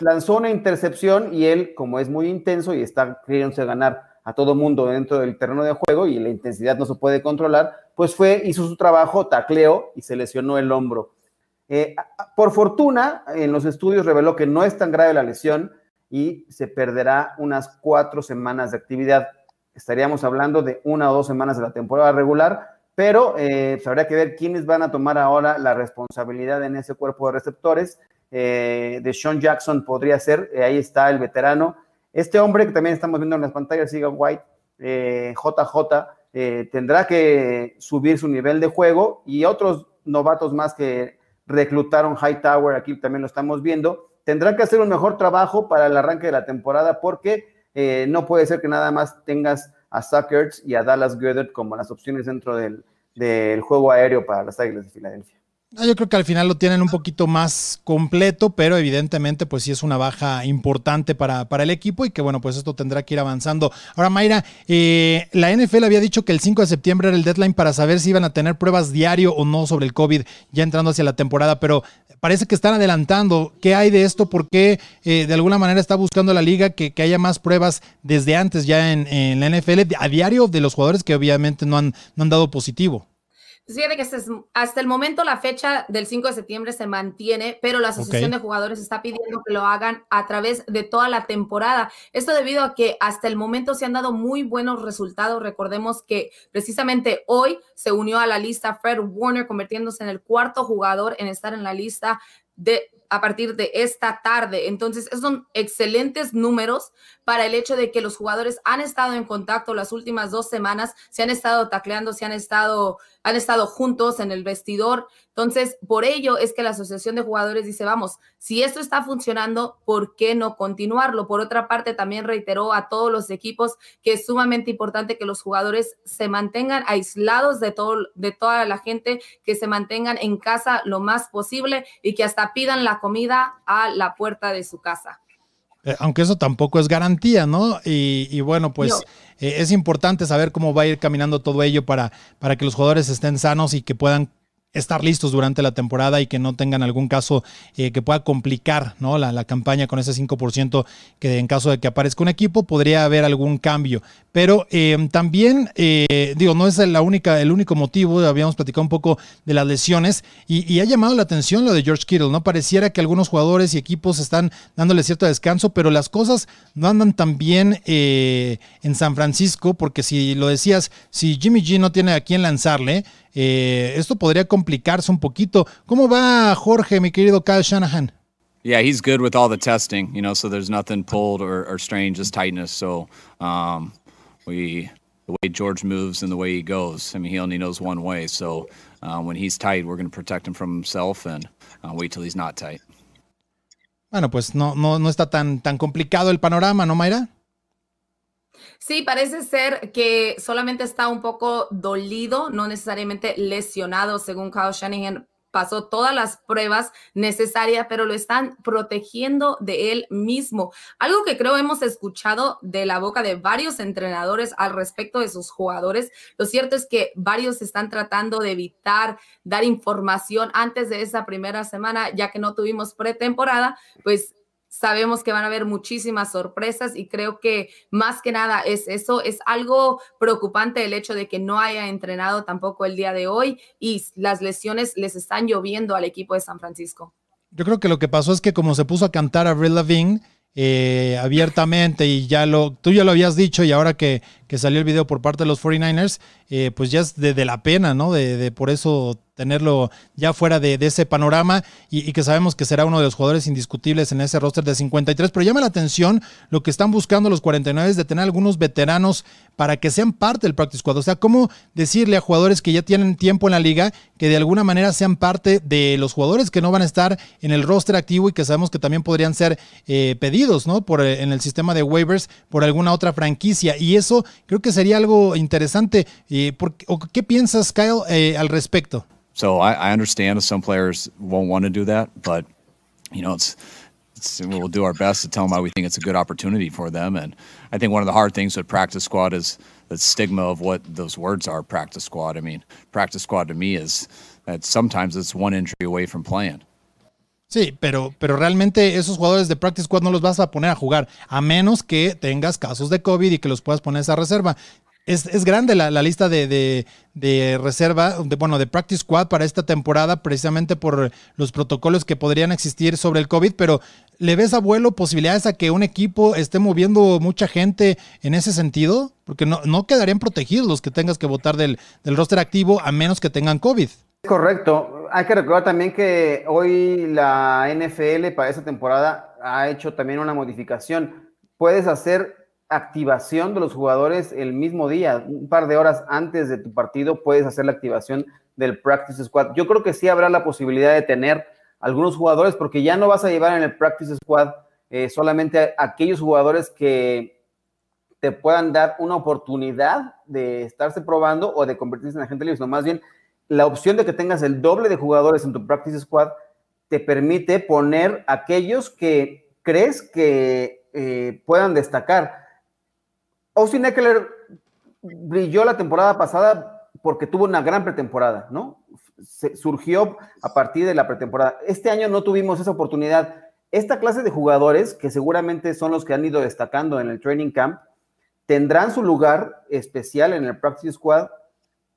lanzó una intercepción y él, como es muy intenso y está queriéndose ganar a todo mundo dentro del terreno de juego y la intensidad no se puede controlar, pues fue, hizo su trabajo, tacleó y se lesionó el hombro. Eh, por fortuna, en los estudios reveló que no es tan grave la lesión, y se perderá unas cuatro semanas de actividad. Estaríamos hablando de una o dos semanas de la temporada regular, pero eh, pues, habría que ver quiénes van a tomar ahora la responsabilidad en ese cuerpo de receptores. Eh, de Sean Jackson podría ser, eh, ahí está el veterano. Este hombre que también estamos viendo en las pantallas, Siga White, JJ, tendrá que subir su nivel de juego y otros novatos más que reclutaron Hightower, aquí también lo estamos viendo, tendrán que hacer un mejor trabajo para el arranque de la temporada porque eh, no puede ser que nada más tengas a Suckers y a Dallas Goddard como las opciones dentro del, del juego aéreo para las Águilas de Filadelfia. Yo creo que al final lo tienen un poquito más completo, pero evidentemente pues sí es una baja importante para, para el equipo y que bueno, pues esto tendrá que ir avanzando. Ahora Mayra, eh, la NFL había dicho que el 5 de septiembre era el deadline para saber si iban a tener pruebas diario o no sobre el COVID ya entrando hacia la temporada, pero parece que están adelantando. ¿Qué hay de esto? ¿Por qué eh, de alguna manera está buscando la liga que, haya más pruebas desde antes ya en, en, la NFL a diario de los jugadores que obviamente no han, no han dado positivo? Fíjate que hasta el momento la fecha del 5 de septiembre se mantiene, pero la Asociación de Jugadores está pidiendo que lo hagan a través de toda la temporada. Esto debido a que hasta el momento se han dado muy buenos resultados. Recordemos que precisamente hoy se unió a la lista Fred Warner, convirtiéndose en el cuarto jugador en estar en la lista de a partir de esta tarde. Entonces, son excelentes números para el hecho de que los jugadores han estado en contacto las últimas dos semanas, se han estado tacleando, se han estado, han estado juntos en el vestidor. Entonces, por ello es que la Asociación de Jugadores dice, vamos, si esto está funcionando, ¿por qué no continuarlo? Por otra parte, también reiteró a todos los equipos que es sumamente importante que los jugadores se mantengan aislados de, todo, de toda la gente, que se mantengan en casa lo más posible y que hasta pidan la comida a la puerta de su casa. Eh, aunque eso tampoco es garantía, ¿no? Y, bueno, pues eh, es importante saber cómo va a ir caminando todo ello para, para que los jugadores estén sanos y que puedan estar listos durante la temporada y que no tengan algún caso eh, que pueda complicar ¿no? la, la, campaña con ese 5% que en caso de que aparezca un equipo podría haber algún cambio. Pero eh, también, eh, digo, no es la única, el único motivo, habíamos platicado un poco de las lesiones y, ha llamado la atención lo de George Kittle, ¿no? Pareciera que algunos jugadores y equipos están dándole cierto descanso, pero las cosas no andan tan bien en San Francisco, porque si lo decías, si Jimmy G no tiene a quién lanzarle, eh, esto podría complicarse un poquito. ¿Cómo va Jorge, mi querido Kyle Shanahan? Yeah, he's good with all the testing, you know, so there's nothing pulled or, or strange, just tightness. So um, we the way George moves and the way he goes. I mean, he only knows one way. So uh, when he's tight, we're going to protect him from himself and uh, wait till he's not tight. Bueno, pues no, no, no está tan, tan complicado el panorama, ¿no, Mayra? Sí, parece ser que solamente está un poco dolido, no necesariamente lesionado, según Kyle Shanahan pasó todas las pruebas necesarias, pero lo están protegiendo de él mismo. Algo que creo hemos escuchado de la boca de varios entrenadores al respecto de sus jugadores. Lo cierto es que varios están tratando de evitar dar información antes de esa primera semana, ya que no tuvimos pretemporada, pues Sabemos que van a haber muchísimas sorpresas y creo que más que nada es eso. Es algo preocupante el hecho de que no haya entrenado tampoco el día de hoy y las lesiones les están lloviendo al equipo de San Francisco. Yo creo que lo que pasó es que como se puso a cantar a Avril Lavigne, eh, abiertamente y ya lo, tú ya lo habías dicho y ahora que, que salió el video por parte de los 49ers, eh, pues ya es de, la pena, ¿no? De, por eso tenerlo ya fuera de, ese panorama y, que sabemos que será uno de los jugadores indiscutibles en ese roster de 53. Pero llama la atención lo que están buscando los 49 es de tener algunos veteranos para que sean parte del practice squad. O sea, cómo decirle a jugadores que ya tienen tiempo en la liga que de alguna manera sean parte de los jugadores que no van a estar en el roster activo y que sabemos que también podrían ser eh, pedidos, ¿no? Por, eh, en el sistema de waivers por alguna otra franquicia. Y eso creo que sería algo interesante. Eh, ¿Qué piensas, Kyle, eh, al respecto? So I, I understand some players won't want to do that, but you know, it's, we'll do our best to tell them why we think it's a good opportunity for them. And I think one of the hard things with practice squad is the stigma of what those words are. Practice squad. I mean, practice squad to me is that sometimes it's one injury away from playing. Sí, pero, pero realmente esos jugadores de practice squad no los vas a poner a jugar, a menos que tengas casos de COVID y que los puedas poner a esa reserva. Es, grande la, lista de, reserva, de, bueno, de practice squad para esta temporada, precisamente por los protocolos que podrían existir sobre el COVID, pero ¿le ves, abuelo, posibilidades a que un equipo esté moviendo mucha gente en ese sentido? Porque no, no quedarían protegidos los que tengas que votar del, del roster activo a menos que tengan COVID. Correcto. Hay que recordar también que hoy la NFL para esta temporada ha hecho también una modificación. Puedes hacer activación de los jugadores el mismo día, un par de horas antes de tu partido puedes hacer la activación del practice squad. Yo creo que sí habrá la posibilidad de tener algunos jugadores porque ya no vas a llevar en el practice squad eh, solamente aquellos jugadores que te puedan dar una oportunidad de estarse probando o de convertirse en agente libre, sino más bien la opción de que tengas el doble de jugadores en tu practice squad te permite poner aquellos que crees que eh, puedan destacar Austin Eckler brilló la temporada pasada porque tuvo una gran pretemporada, ¿no? surgió a partir de la pretemporada. Este año no tuvimos esa oportunidad. Esta clase de jugadores, que seguramente son los que han ido destacando en el training camp, tendrán su lugar especial en el practice squad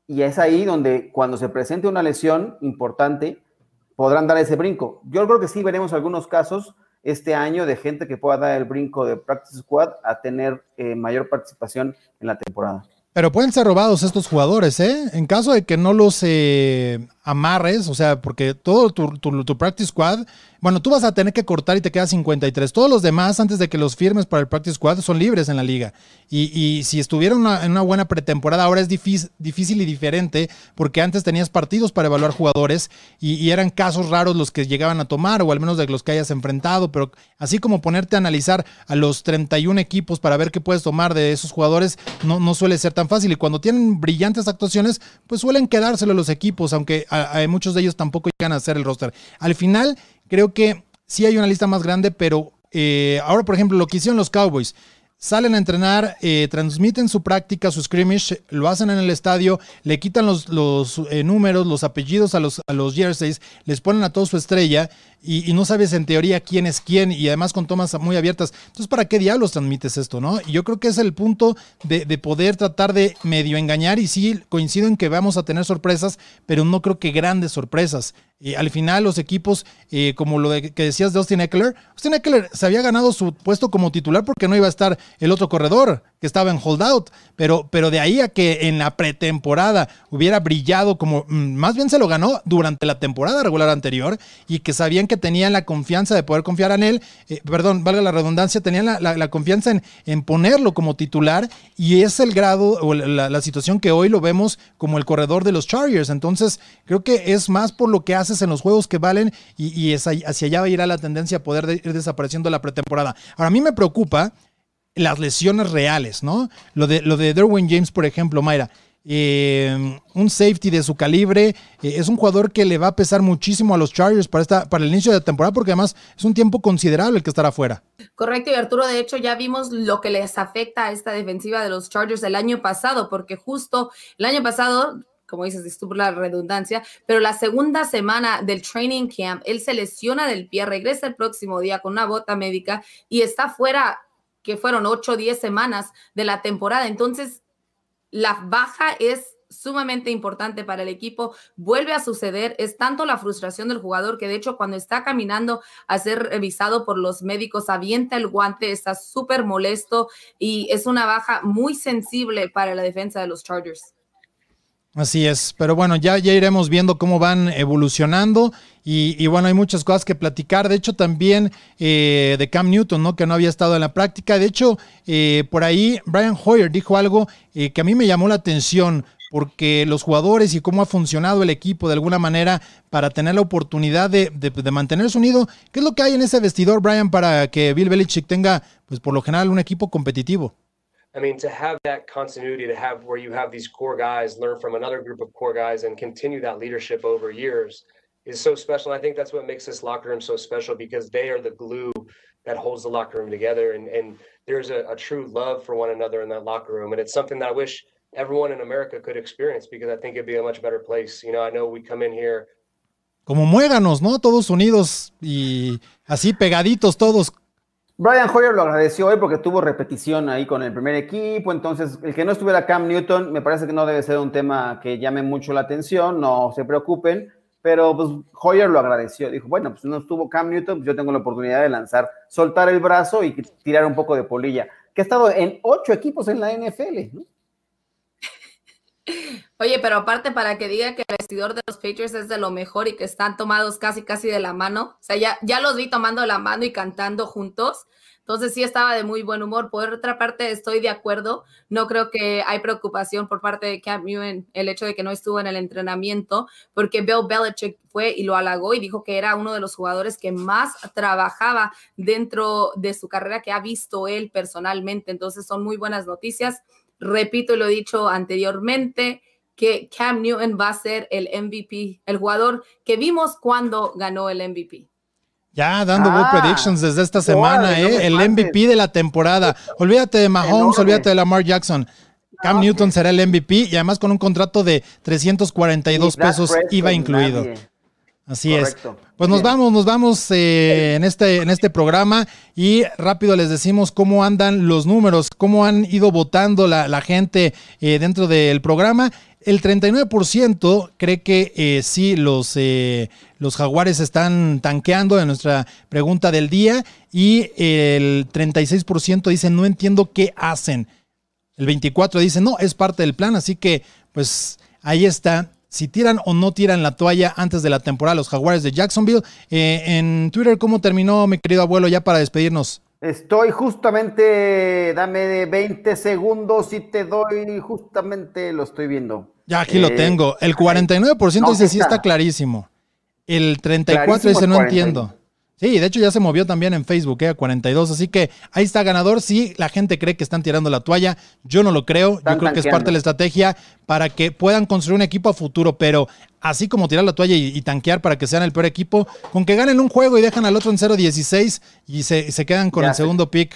y es ahí donde cuando se presente una lesión importante podrán dar ese brinco. Yo creo que sí veremos algunos casos este año de gente que pueda dar el brinco de Practice Squad a tener eh, mayor participación en la temporada. Pero pueden ser robados estos jugadores, ¿eh? En caso de que no los eh, amarres, o sea, porque todo tu, tu, practice squad, bueno, tú vas a tener que cortar y te queda 53. Todos los demás, antes de que los firmes para el practice squad, son libres en la liga. Y, si estuvieron en una buena pretemporada, ahora es difícil, difícil y diferente, porque antes tenías partidos para evaluar jugadores y, eran casos raros los que llegaban a tomar, o al menos de los que hayas enfrentado, pero así como ponerte a analizar a los 31 equipos para ver qué puedes tomar de esos jugadores, no, no suele ser tan fácil. Y cuando tienen brillantes actuaciones, pues suelen quedárselo los equipos, aunque muchos de ellos tampoco llegan a hacer el roster. Al final, creo que sí hay una lista más grande, pero eh, ahora, por ejemplo, lo que hicieron los Cowboys. Salen a entrenar, eh, transmiten su práctica, su scrimmage, lo hacen en el estadio, le quitan los, los eh, números, los apellidos a los, a los jerseys, les ponen a todos su estrella y, no sabes en teoría quién es quién y además con tomas muy abiertas. Entonces, ¿para qué diablos transmites esto, no? Y yo creo que es el punto de, poder tratar de medio engañar y sí coincido en que vamos a tener sorpresas, pero no creo que grandes sorpresas. Y al final los equipos, eh, como lo que decías de Austin Eckler, Austin Eckler se había ganado su puesto como titular porque no iba a estar el otro corredor. Que estaba en holdout, pero, pero de ahí a que en la pretemporada hubiera brillado como, mm, más bien se lo ganó durante la temporada regular anterior y que sabían que tenían la confianza de poder confiar en él, eh, perdón, valga la redundancia, tenían la, confianza en, en, ponerlo como titular y es el grado o la, situación que hoy lo vemos como el corredor de los Chargers. Entonces, creo que es más por lo que haces en los juegos que valen y, es hacia allá va a ir a la tendencia a poder ir desapareciendo la pretemporada. Ahora, a mí me preocupa las lesiones reales, ¿no? Lo de, lo de Derwin James, por ejemplo, Mayra. Eh, un safety de su calibre. Eh, es un jugador que le va a pesar muchísimo a los Chargers para, esta, para el inicio de la temporada, porque además es un tiempo considerable el que estará afuera. Correcto, y Arturo, de hecho, ya vimos lo que les afecta a esta defensiva de los Chargers el año pasado, porque justo el año pasado como dices, estuvo la redundancia, pero la segunda semana del training camp, él se lesiona del pie, regresa el próximo día con una bota médica y está fuera que fueron 8 o 10 semanas de la temporada. Entonces, la baja es sumamente importante para el equipo. Vuelve a suceder, es tanto la frustración del jugador que de hecho cuando está caminando a ser revisado por los médicos, avienta el guante, está súper molesto y es una baja muy sensible para la defensa de los Chargers. Así es, pero bueno, ya, ya iremos viendo cómo van evolucionando y, bueno, hay muchas cosas que platicar. De hecho, también eh, de Cam Newton, ¿no? Que no había estado en la práctica. De hecho, eh, por ahí Brian Hoyer dijo algo eh, que a mí me llamó la atención porque los jugadores y cómo ha funcionado el equipo de alguna manera para tener la oportunidad de, de, de, mantenerse unido. ¿Qué es lo que hay en ese vestidor, Brian, para que Bill Belichick tenga, pues por lo general, un equipo competitivo? I mean, to have that continuity, to have where you have these core guys learn from another group of core guys and continue that leadership over years is so special. I think that's what makes this locker room so special because they are the glue that holds the locker room together. And, and there's a, a true love for one another in that locker room. And it's something that I wish everyone in America could experience because I think it'd be a much better place. You know, I know we come in here. Como muéganos, ¿no? Todos unidos y así pegaditos todos Brian Hoyer lo agradeció hoy porque tuvo repetición ahí con el primer equipo, entonces el que no estuviera Cam Newton me parece que no debe ser un tema que llame mucho la atención, no se preocupen, pero pues Hoyer lo agradeció, dijo, bueno, pues no estuvo Cam Newton, pues yo tengo la oportunidad de lanzar, soltar el brazo y tirar un poco de polilla, que ha estado en ocho equipos en la NFL, ¿no? [laughs] Oye, pero aparte para que diga que el vestidor de los Patriots es de lo mejor y que están tomados casi casi de la mano, o sea, ya, ya los vi tomando la mano y cantando juntos, entonces sí estaba de muy buen humor. Por otra parte, estoy de acuerdo, no creo que hay preocupación por parte de Cam Newton el hecho de que no estuvo en el entrenamiento, porque Bill Belichick fue y lo halagó y dijo que era uno de los jugadores que más trabajaba dentro de su carrera que ha visto él personalmente, entonces son muy buenas noticias. Repito, lo he dicho anteriormente, que Cam Newton va a ser el MVP, el jugador que vimos cuando ganó el MVP. Ya dando ah, predictions desde esta semana, ¿eh? el MVP de la temporada. Olvídate de Mahomes, olvídate de Lamar Jackson. Cam Newton será el MVP y además con un contrato de 342 pesos IVA incluido. Así es. Pues nos vamos, nos vamos eh, en, este, en este programa y rápido les decimos cómo andan los números, cómo han ido votando la, gente eh, dentro del programa. El 39% cree que eh, sí, los, eh, los jaguares están tanqueando en nuestra pregunta del día y el 36% dice no entiendo qué hacen. El 24% dice no, es parte del plan, así que pues ahí está. Si tiran o no tiran la toalla antes de la temporada los jaguares de Jacksonville. Eh, en Twitter, ¿cómo terminó mi querido abuelo ya para despedirnos? Estoy justamente, dame de 20 segundos y te doy justamente, lo estoy viendo. Ya aquí lo eh, tengo. El 49% dice sí está clarísimo. El 34% dice no entiendo. Sí, de hecho ya se movió también en Facebook, ¿eh? a 42. Así que ahí está ganador. Sí, la gente cree que están tirando la toalla. Yo no lo creo. Yo creo que es parte de la estrategia para que puedan construir un equipo a futuro. Pero así como tirar la toalla y, tanquear para que sean el peor equipo, con que ganen un juego y dejan al otro en 0-16 y se, quedan con el segundo pick.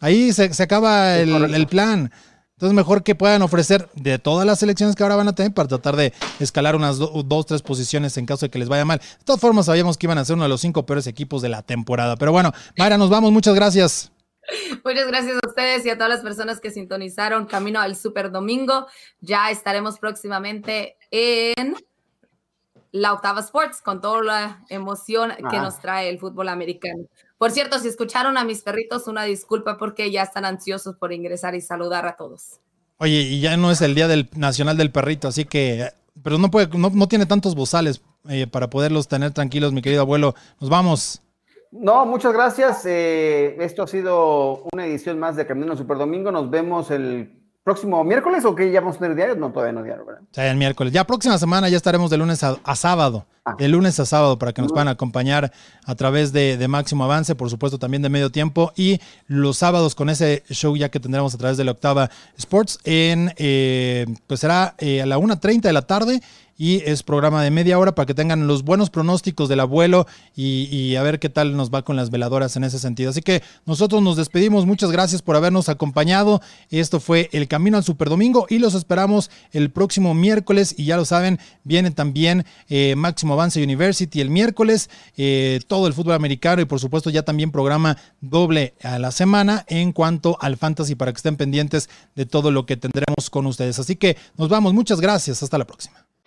Ahí se, acaba el plan. Entonces, mejor que puedan ofrecer de todas las selecciones que ahora van a tener para tratar de escalar unas dos, tres posiciones en caso de que les vaya mal. De todas formas, sabíamos que iban a ser uno de los cinco peores equipos de la temporada. Pero bueno, Mayra, nos vamos. Muchas gracias. [laughs] Muchas gracias a ustedes y a todas las personas que sintonizaron Camino al Super Domingo. Ya estaremos próximamente en la Octava Sports con toda la emoción que Ah. nos trae el fútbol americano. Por cierto, si escucharon a mis perritos, una disculpa porque ya están ansiosos por ingresar y saludar a todos. Oye, y ya no es el Día del Nacional del Perrito, así que, pero no puede, no, no tiene tantos bozales eh, para poderlos tener tranquilos, mi querido abuelo. Nos vamos. No, muchas gracias. Eh, esto ha sido una edición más de Camino Super Domingo. Nos vemos el próximo miércoles o que ya vamos a tener diario. No, todavía no diario, ¿verdad? Sea, el miércoles. Ya próxima semana ya estaremos de lunes a, a sábado. Ah. De lunes a sábado para que nos puedan acompañar a través de, de Máximo Avance, por supuesto también de medio tiempo. Y los sábados con ese show ya que tendremos a través de la Octava Sports en, eh, pues será eh, a la 1.30 de la tarde. Y es programa de media hora para que tengan los buenos pronósticos del abuelo y, a ver qué tal nos va con las veladoras en ese sentido. Así que nosotros nos despedimos. Muchas gracias por habernos acompañado. Esto fue El Camino al Superdomingo y los esperamos el próximo miércoles. Y ya lo saben, viene también eh, Máximo Avance University el miércoles, eh, todo el fútbol americano y por supuesto ya también programa doble a la semana en cuanto al fantasy para que estén pendientes de todo lo que tendremos con ustedes. Así que nos vamos. Muchas gracias. Hasta la próxima.